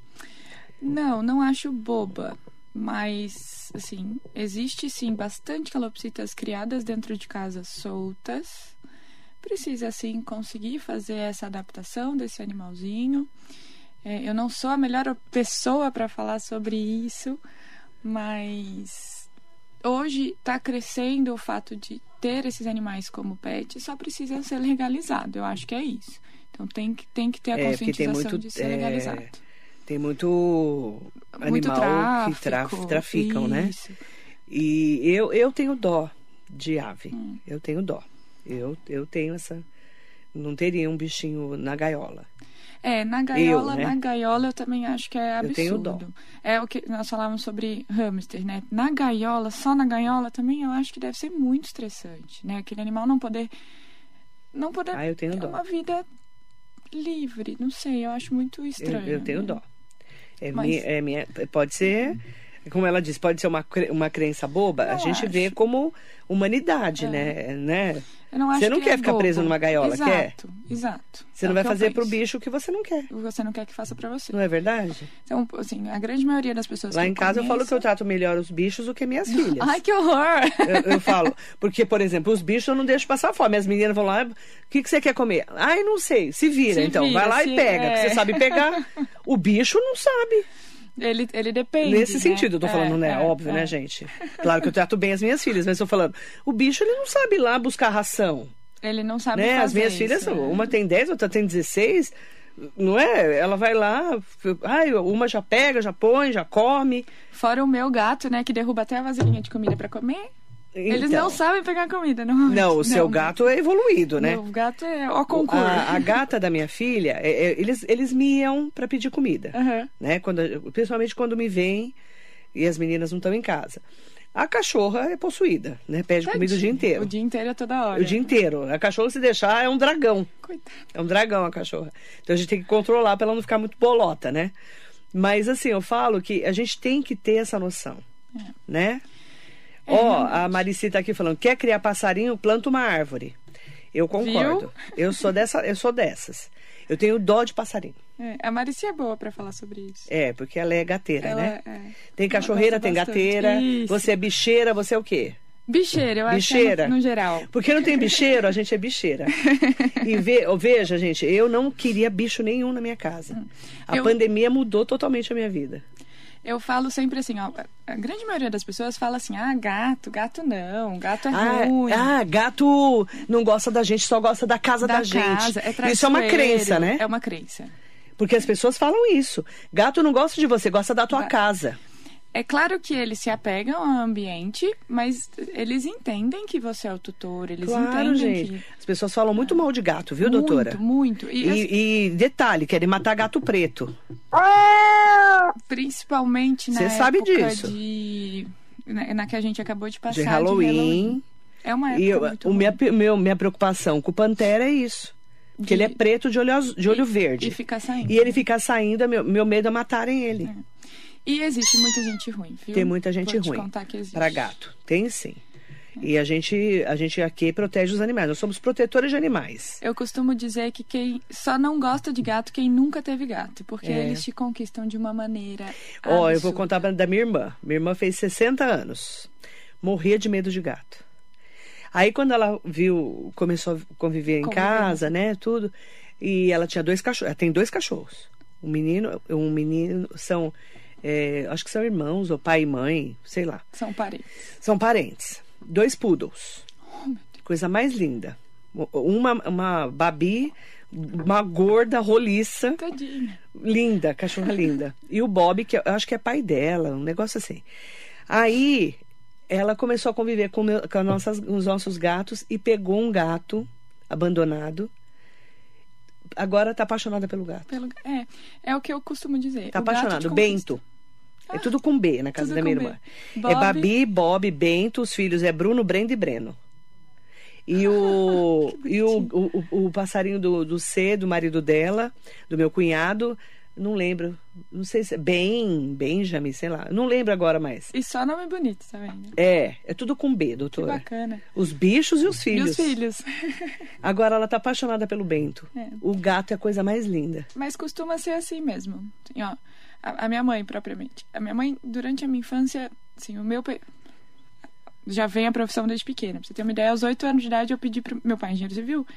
Não, não acho boba. Mas, assim, existe sim bastante calopsitas criadas dentro de casas soltas. Precisa, assim, conseguir fazer essa adaptação desse animalzinho. É, eu não sou a melhor pessoa para falar sobre isso, mas hoje está crescendo o fato de ter esses animais como pet, só precisa ser legalizado. Eu acho que é isso. Então tem que, tem que ter a É, conscientização muito, de ser é, legalizado. Tem muito animal Muito tráfico, que tra traficam, né? isso. E eu, eu tenho dó de ave. Hum. Eu tenho dó. Eu, eu tenho essa. Não teria um bichinho na gaiola. É, na gaiola, né? na gaiola eu também acho que é Eu absurdo. tenho dó. É o que nós falávamos sobre hamster, né? Na gaiola, só na gaiola também eu acho que deve ser muito estressante, né? Aquele animal não poder não poder Ah, eu tenho ter dó. uma vida livre, não sei, eu acho muito Eu, estranho. eu tenho né? dó. É Mas- minha, é minha, pode ser, como ela disse, pode ser uma, uma crença boba. a gente acho. vê como humanidade, É. né? né? Não Você não que quer é ficar preso bobo. numa gaiola, exato, quer? Exato. Você É não o vai que fazer pro bicho o que você não quer. Você não quer que faça pra você. Não é verdade? Então, assim, a grande maioria das pessoas Lá que em casa eu falo que eu conheço- trato melhor os bichos do que minhas filhas. Ai, que horror! Eu, eu falo, porque, por exemplo, os bichos eu não deixo passar fome. As meninas vão lá, o que, que você quer comer? Ai, não sei, se vira. Se então, vira, vai lá e pega, é. porque você sabe pegar. O bicho não sabe. Ele, ele depende. Nesse né? sentido, eu tô É, falando, né? é, Óbvio, é. né, gente? Claro que eu trato bem as minhas filhas, mas tô falando, o bicho ele não sabe ir lá buscar ração. Ele não sabe né? As minhas isso, filhas, né? uma tem 10, outra tem 16. Não é? Ela vai lá, ai, uma já pega, já põe, já come. Fora o meu gato, né, que derruba até a vasilhinha de comida pra comer. Eles Então, não sabem pegar comida, não. Não, o seu gato é evoluído, né? Meu gato é ó concurso. A, a gata da minha filha, é- é, eles, eles miam para pedir comida, Aham. né? Quando, principalmente quando me vêm e as meninas não estão em casa. A cachorra é possuída, né? Pede comida o dia Tadinho. inteiro. O dia inteiro é toda hora. O dia inteiro. A cachorra, se deixar, é um dragão. Coitado. É um dragão a cachorra. Então a gente tem que controlar para ela não ficar muito bolota, né? Mas assim, eu falo que a gente tem que ter essa noção, né? É, Ó, realmente. a Marici tá aqui falando, quer criar passarinho, planta uma árvore. Eu concordo. Eu sou dessa, eu sou dessas. Eu tenho dó de passarinho. É, a Maricia é boa pra falar sobre isso. É, porque ela é gateira, Ela né? é- Tem cachorreira, tem bastante. gateira. Isso. Você é bicheira, você é o quê? Bicheira, eu acho Bicheira. que é no, no geral. Porque não tem bicheiro, a gente é bicheira. E ve- veja, gente, eu não queria bicho nenhum na minha casa. A Eu- pandemia mudou totalmente a minha vida. Eu falo sempre assim, ó, a grande maioria das pessoas fala assim, ah, gato, gato não, gato é Ah, ruim. ah, gato não gosta da gente, só gosta da casa da, da gente. casa, é isso é uma crença, né? É uma crença. Porque as pessoas falam isso. Gato não gosta de você, gosta da tua Ga- casa. É claro que eles se apegam ao ambiente, mas eles entendem que você é o tutor, eles Claro, entendem gente. que... As pessoas falam muito mal de gato, viu, muito, doutora? Muito, E, assim, E, e detalhe, querem matar gato preto. principalmente na Você sabe época disso. de... Na, na que a gente acabou de passar De Halloween. É uma época E eu- muito o minha, meu, minha preocupação com o Pantera é isso. Que De- ele é preto de olho, de olho verde. E ficar saindo. E ele ficar saindo, é meu, meu medo é matarem ele. E existe muita gente ruim, viu? Tem muita gente Vou ruim contar que existe. Para gato. Tem sim. E a gente, a gente aqui protege os animais. Nós somos protetores de animais. Eu costumo dizer que quem só não gosta de gato quem nunca teve gato, porque É. eles te conquistam de uma maneira. Ó, eu vou contar pra- da minha irmã. Minha irmã fez 60 anos. Morria de medo de gato. Aí quando ela viu, começou a conviver em Conviver. casa, né, tudo, e ela tinha dois cachorros, ela tem dois cachorros. Um menino, um menino, são, é, acho que são irmãos, ou pai e mãe, sei lá. São parentes. São parentes. Dois poodles. Oh. Coisa mais linda. Uma, uma babi, uma gorda, roliça Tadinha. linda, cachorra linda. E o Bob, que eu acho que é pai dela, um negócio assim. Aí ela começou a conviver com, meu- com as nossas, os nossos gatos e pegou um gato abandonado. Agora tá apaixonada pelo gato. Pelo... É, é o que eu costumo dizer. Tá apaixonado. Bento. É tudo com B na casa tudo da minha irmã. É Bob. Babi, Bob, Bento, os filhos é Bruno, Brenda e Breno. E o, e o, o, o- passarinho do, do C, do marido dela, do meu cunhado, não lembro. Não sei se é Ben, Benjamin, sei lá. Não lembro agora mais. E só nome bonito, tá vendo? É, é tudo com B, Que doutora. bacana. Os bichos e os E filhos. os filhos. Agora ela tá apaixonada pelo Bento. É. O gato é a coisa mais linda. Mas costuma ser assim mesmo. Assim, ó, a, a minha mãe, propriamente. A minha mãe, durante a minha infância, assim, o meu. Já vem a profissão desde pequena. Pra você ter uma ideia, aos oito anos de idade, eu pedi pro meu pai, engenheiro civil,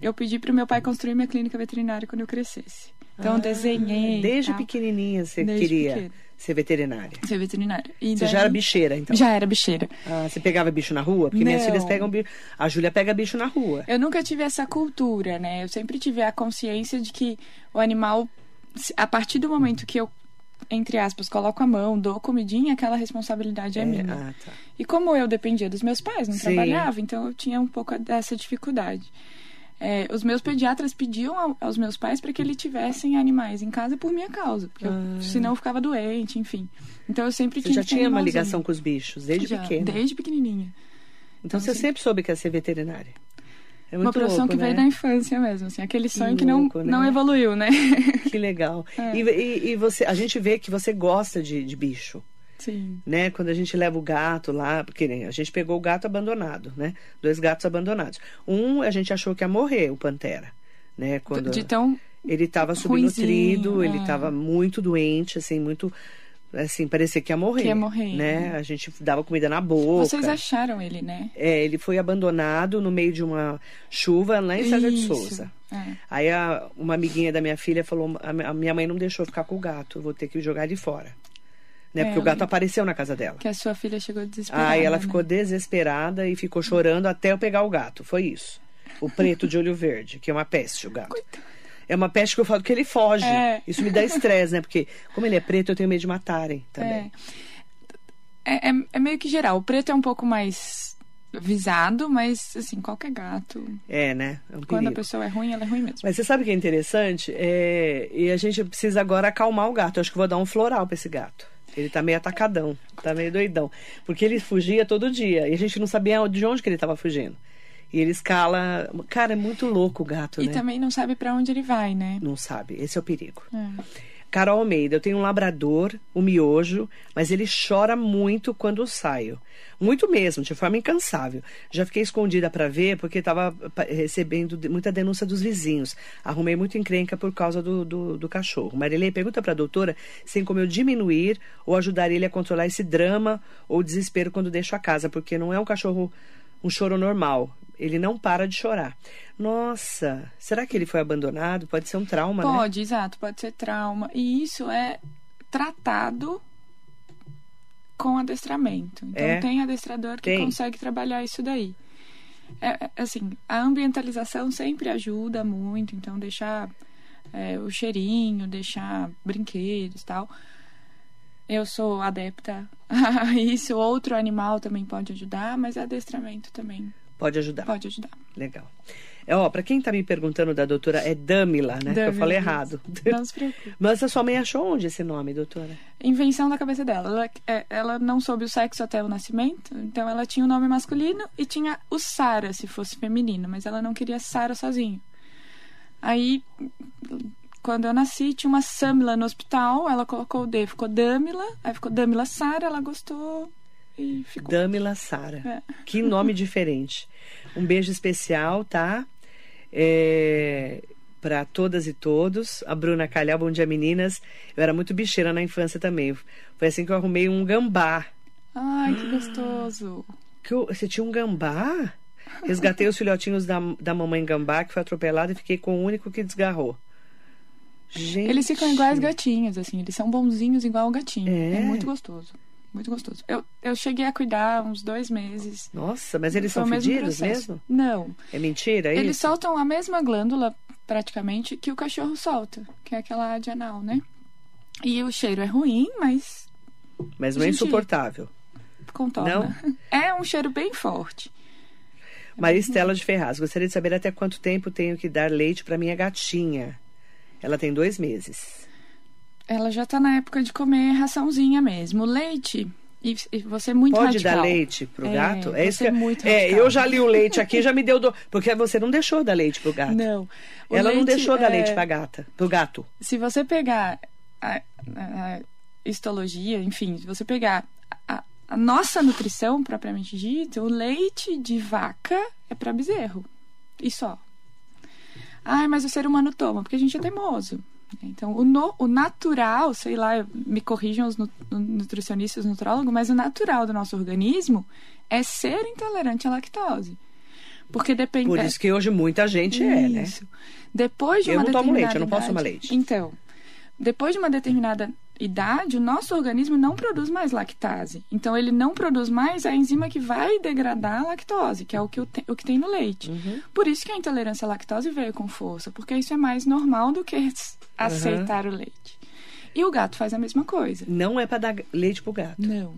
eu pedi pro meu pai construir minha clínica veterinária quando eu crescesse. Então, eu desenhei. Ah, Desde pequenininha você Desde queria pequena. ser veterinária. Ser veterinária. E Você daí- já era bicheira, então? Já era bicheira. Ah, você pegava bicho na rua? Porque minhas Não. filhas pegam bicho. A Júlia pega bicho na rua. Eu nunca tive essa cultura, né? Eu sempre tive a consciência de que o animal, a partir do momento que eu, entre aspas, coloco a mão, dou comidinha, aquela responsabilidade é, minha. Ah, tá. E como eu dependia dos meus pais, não Sim. trabalhava, então eu tinha um pouco dessa dificuldade. É, os meus pediatras pediam ao- aos meus pais para que eles tivessem animais em casa por minha causa, porque eu- senão eu ficava doente, enfim. Então eu sempre Ah. Você já tinha uma ligação com os bichos, desde Já, pequena. Desde pequenininha. Então você assim, sempre soube que ia ser veterinária. É Uma profissão louco, que né? veio da infância mesmo, assim, aquele sonho que, louco, não, né? não evoluiu, né? Que legal. É. E, e- e você, a gente vê que você gosta de, de bicho. Sim. né? Quando a gente leva o gato lá, porque né, a gente pegou o gato abandonado, né? Dois gatos abandonados. Um a gente achou que ia morrer, o Pantera, né? Quando De tão ele estava subnutrido, ele é. estava muito doente, assim, muito assim, parecia que ia morrer, Que ia morrer, né? né? A gente dava comida na boca. Vocês acharam ele, né? É, ele foi abandonado no meio de uma chuva lá em César de. Souza. É. Aí a- uma amiguinha da minha filha falou: a mi- a minha mãe não deixou ficar com o gato, eu vou ter que jogar ele fora. Né? É, Porque o gato apareceu na casa dela. Que a sua filha chegou desesperada. Aí ela né? ficou desesperada e ficou chorando até eu pegar o gato. Foi isso. O preto de olho verde, que é uma peste, o gato. Coitado. É uma peste que eu falo que ele foge. É. Isso me dá estresse, né? Porque, como ele é preto, eu tenho medo de matarem também. É. É, é- é meio que geral. O preto é um pouco mais visado, mas, assim, qualquer gato. É, né? É um Quando a pessoa é ruim, ela é ruim mesmo. Mas você sabe o que é interessante? É... E a gente precisa agora acalmar o gato. Eu acho que vou dar um floral pra esse gato. Ele tá meio atacadão, tá meio doidão. Porque ele fugia todo dia e a gente não sabia de onde que ele tava fugindo. E ele escala. Cara, é muito louco o gato, E né? também não sabe pra onde ele vai, né? Não sabe. Esse é o perigo. É. Carol Almeida, eu tenho um labrador, o miojo, mas ele chora muito quando saio. Muito mesmo, de forma incansável. Já fiquei escondida para ver porque estava recebendo muita denúncia dos vizinhos. Arrumei muito encrenca por causa do, do, do cachorro. Marilei pergunta para a doutora se tem como eu diminuir ou ajudar ele a controlar esse drama ou desespero quando deixo a casa, porque não é um cachorro, um choro normal. Ele não para de chorar. Nossa, será que ele foi abandonado? Pode ser um trauma, pode, né? Pode, exato, pode ser trauma. E isso é tratado com adestramento. Então é? tem adestrador que tem. consegue trabalhar isso daí. É, é, assim, a ambientalização sempre ajuda muito, então deixar é, o cheirinho, deixar brinquedos tal. Eu sou adepta a isso. Outro animal também pode ajudar, mas adestramento também Pode ajudar. Pode ajudar. Legal. É, ó, para quem está me perguntando da doutora, é Damila, né? Damila, que eu falei errado. Não se preocupe. Mas a sua mãe achou onde esse nome, doutora? Invenção da cabeça dela. Ela, é, ela não soube o sexo até o nascimento, então ela tinha o um nome masculino e tinha o Sara, se fosse feminino, mas ela não queria Sara sozinho. Aí, quando eu nasci, tinha uma Samila no hospital, ela colocou o D, ficou Damila, aí ficou Damila Sara, ela gostou, e ficou. Damila Sara. É. Que nome diferente. Um beijo especial, tá? É, para todas e todos. A Bruna Calhau, bom dia meninas. Eu era muito bicheira na infância também. Foi assim que eu arrumei um gambá. Ai, que gostoso. Que eu, você tinha um gambá? Resgatei os filhotinhos da, da mamãe gambá, que foi atropelada, e fiquei com o único que desgarrou. Gente. Eles ficam iguais gatinhos, assim. Eles são bonzinhos igual o gatinho. É, é muito gostoso. Muito gostoso. Eu, eu cheguei a cuidar uns dois meses. Nossa, mas eles são fedidos mesmo, mesmo? Não. É mentira é Eles isso? soltam a mesma glândula, praticamente, que o cachorro solta. Que é aquela adianal, né? E o cheiro é ruim, mas... Mas não é insuportável. Contorna. Não? É um cheiro bem forte. É Maria Estela de Ferraz, gostaria de saber até quanto tempo tenho que dar leite para minha gatinha. Ela tem dois meses ela já está na época de comer raçãozinha mesmo. O leite, e, e você é muito Pode radical. dar leite pro é, gato? É, isso é muito É, eu já li o leite aqui, já me deu do... porque você não deixou dar leite pro gato. Não. O ela leite, não deixou dar é... leite pra gata, pro gato. Se você pegar a, a, a histologia, enfim, se você pegar a, a nossa nutrição propriamente dita, o leite de vaca é para bezerro. E só. Ai, mas o ser humano toma, porque a gente é teimoso. Então, o, no, o natural, sei lá, me corrijam os nutricionistas, nutrólogos, mas o natural do nosso organismo é ser intolerante à lactose. Porque depende. Por isso que hoje muita gente é, né? Isso. Depois de eu uma não tomo leite, eu não posso tomar leite. Então, depois de uma determinada idade, o nosso organismo não produz mais lactase. Então, ele não produz mais a enzima que vai degradar a lactose, que é o que, o, que tem no leite. Uhum. Por isso que a intolerância à lactose veio com força, porque isso é mais normal do que aceitar uhum. o leite. E o gato faz a mesma coisa. Não é para dar leite pro gato. Não.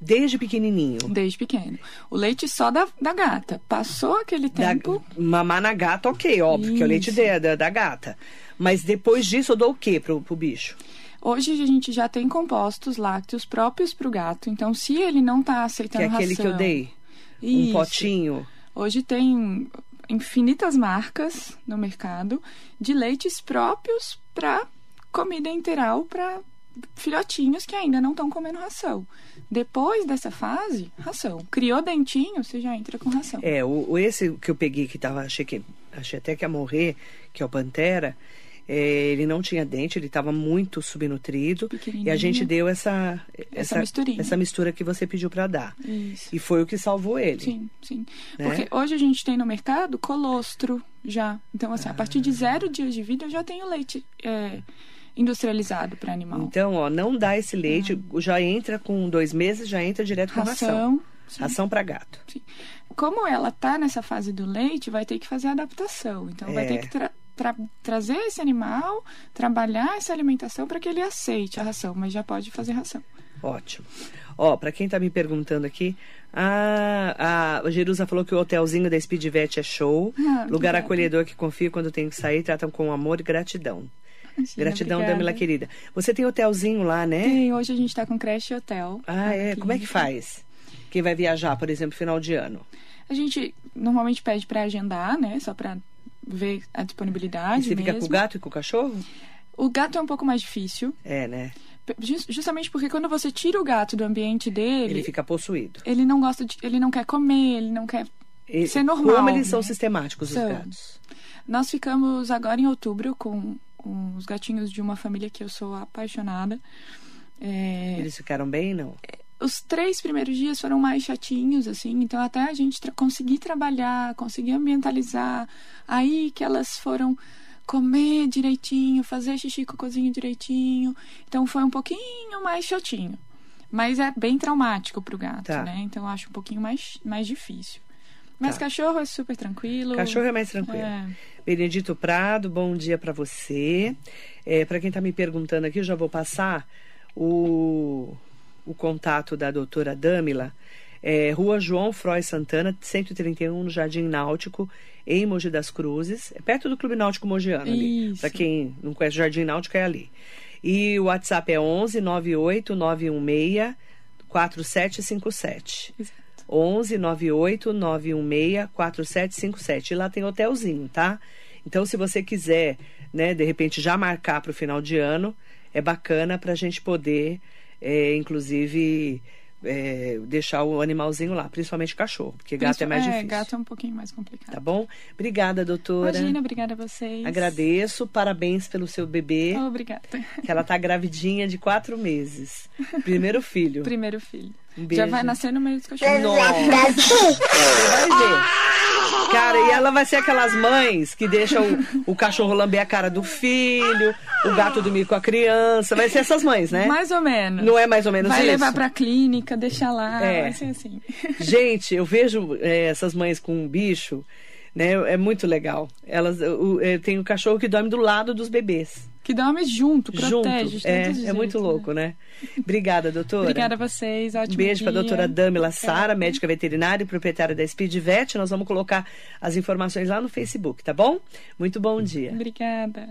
Desde pequenininho? Desde pequeno. O leite só da, da gata. Passou aquele tempo... Da, mamar na gata, ok, óbvio, Isso. que é o leite da, da gata. Mas depois disso eu dou o quê pro, pro bicho? Hoje a gente já tem compostos lácteos próprios para o gato. Então, se ele não está aceitando ração... Que é aquele ração, que eu dei? Isso. Um potinho? Hoje tem infinitas marcas no mercado de leites próprios para comida integral para filhotinhos que ainda não estão comendo ração. Depois dessa fase, ração. Criou dentinho, você já entra com ração. É, o, esse que eu peguei que tava, achei que achei até que ia morrer, que é o Pantera, ele não tinha dente, ele estava muito subnutrido. E a gente deu essa, essa, essa, essa mistura que você pediu para dar. Isso. E foi o que salvou ele. Sim, sim. Né? Porque hoje a gente tem no mercado colostro já. Então, assim, ah. a partir de zero dias de vida eu já tenho leite. É, industrializado para animal. Então, ó, não dá esse leite, já entra com dois meses, já entra direto com ração. Ração, ração para gato. Sim. Como ela tá nessa fase do leite, vai ter que fazer adaptação. Então, é. vai ter que tra tra trazer esse animal, trabalhar essa alimentação para que ele aceite a ração, mas já pode fazer ração. Ótimo. Ó, para quem está me perguntando aqui, a, a Jerusa falou que o hotelzinho da Speedvet é show. Ah, lugar acolhedor que confia quando tem que sair, tratam com amor e gratidão. Imagina, gratidão, obrigada. Damila querida. Você tem hotelzinho lá, né? Tem, hoje a gente está com creche hotel. Ah, é? Como é que faz? Quem vai viajar, por exemplo, final de ano? A gente normalmente pede para agendar, né? Só para ver a disponibilidade. E você mesmo. fica com o gato e com o cachorro? O gato é um pouco mais difícil. É, né? Justamente porque quando você tira o gato do ambiente dele. Ele fica possuído. Ele não gosta de. Ele não quer comer, ele não quer e, ser normal. Como eles né? são sistemáticos, são. os gatos? Nós ficamos agora em outubro com os gatinhos de uma família que eu sou apaixonada. É... Eles ficaram bem, não? Os três primeiros dias foram mais chatinhos, assim, então até a gente tra conseguir trabalhar, conseguir ambientalizar, aí que elas foram comer direitinho, fazer xixi cocôzinho direitinho. Então foi um pouquinho mais chatinho. Mas é bem traumático pro gato, tá. né? Então eu acho um pouquinho mais, mais difícil. Mas tá. cachorro é super tranquilo. Cachorro é mais tranquilo. É. Benedito Prado, bom dia para você. É, para quem está me perguntando aqui, eu já vou passar o, o contato da doutora Dâmila. É, Rua João Froy Santana, 131, no Jardim Náutico, em Mogi das Cruzes, é perto do Clube Náutico Mogiano ali. Para quem não conhece o Jardim Náutico, é ali. E o WhatsApp é 11 98 916 4757. Exato. 11 98 916 4757. E lá tem hotelzinho, tá? Então, se você quiser, né, de repente já marcar para o final de ano, é bacana para a gente poder, é, inclusive, é, deixar o animalzinho lá, principalmente cachorro, porque gato é mais é, difícil. gato é um pouquinho mais complicado. Tá bom? Obrigada, doutora. Imagina, obrigada a vocês. Agradeço, parabéns pelo seu bebê. Oh, obrigada. Que ela tá gravidinha de quatro meses. Primeiro filho. Primeiro filho. Um beijo. Já vai nascer no meio dos cachorros. Nossa! Você vai ver. Cara, e ela vai ser aquelas mães que deixam o, o cachorro lamber a cara do filho, o gato dormir com a criança. Vai ser essas mães, né? Mais ou menos. Não é mais ou menos vai isso? Vai levar pra clínica, deixar lá, é. vai ser assim. Gente, eu vejo é, essas mães com um bicho, né? É muito legal. Elas, o, é, tem um cachorro que dorme do lado dos bebês. Que dorme junto, protege. Junto. É, é muito louco, né? Obrigada, doutora. Obrigada a vocês, ótimo Beijo para a doutora Damila Sara, médica veterinária e proprietária da Speed Vet. Nós vamos colocar as informações lá no Facebook, tá bom? Muito bom dia. Obrigada.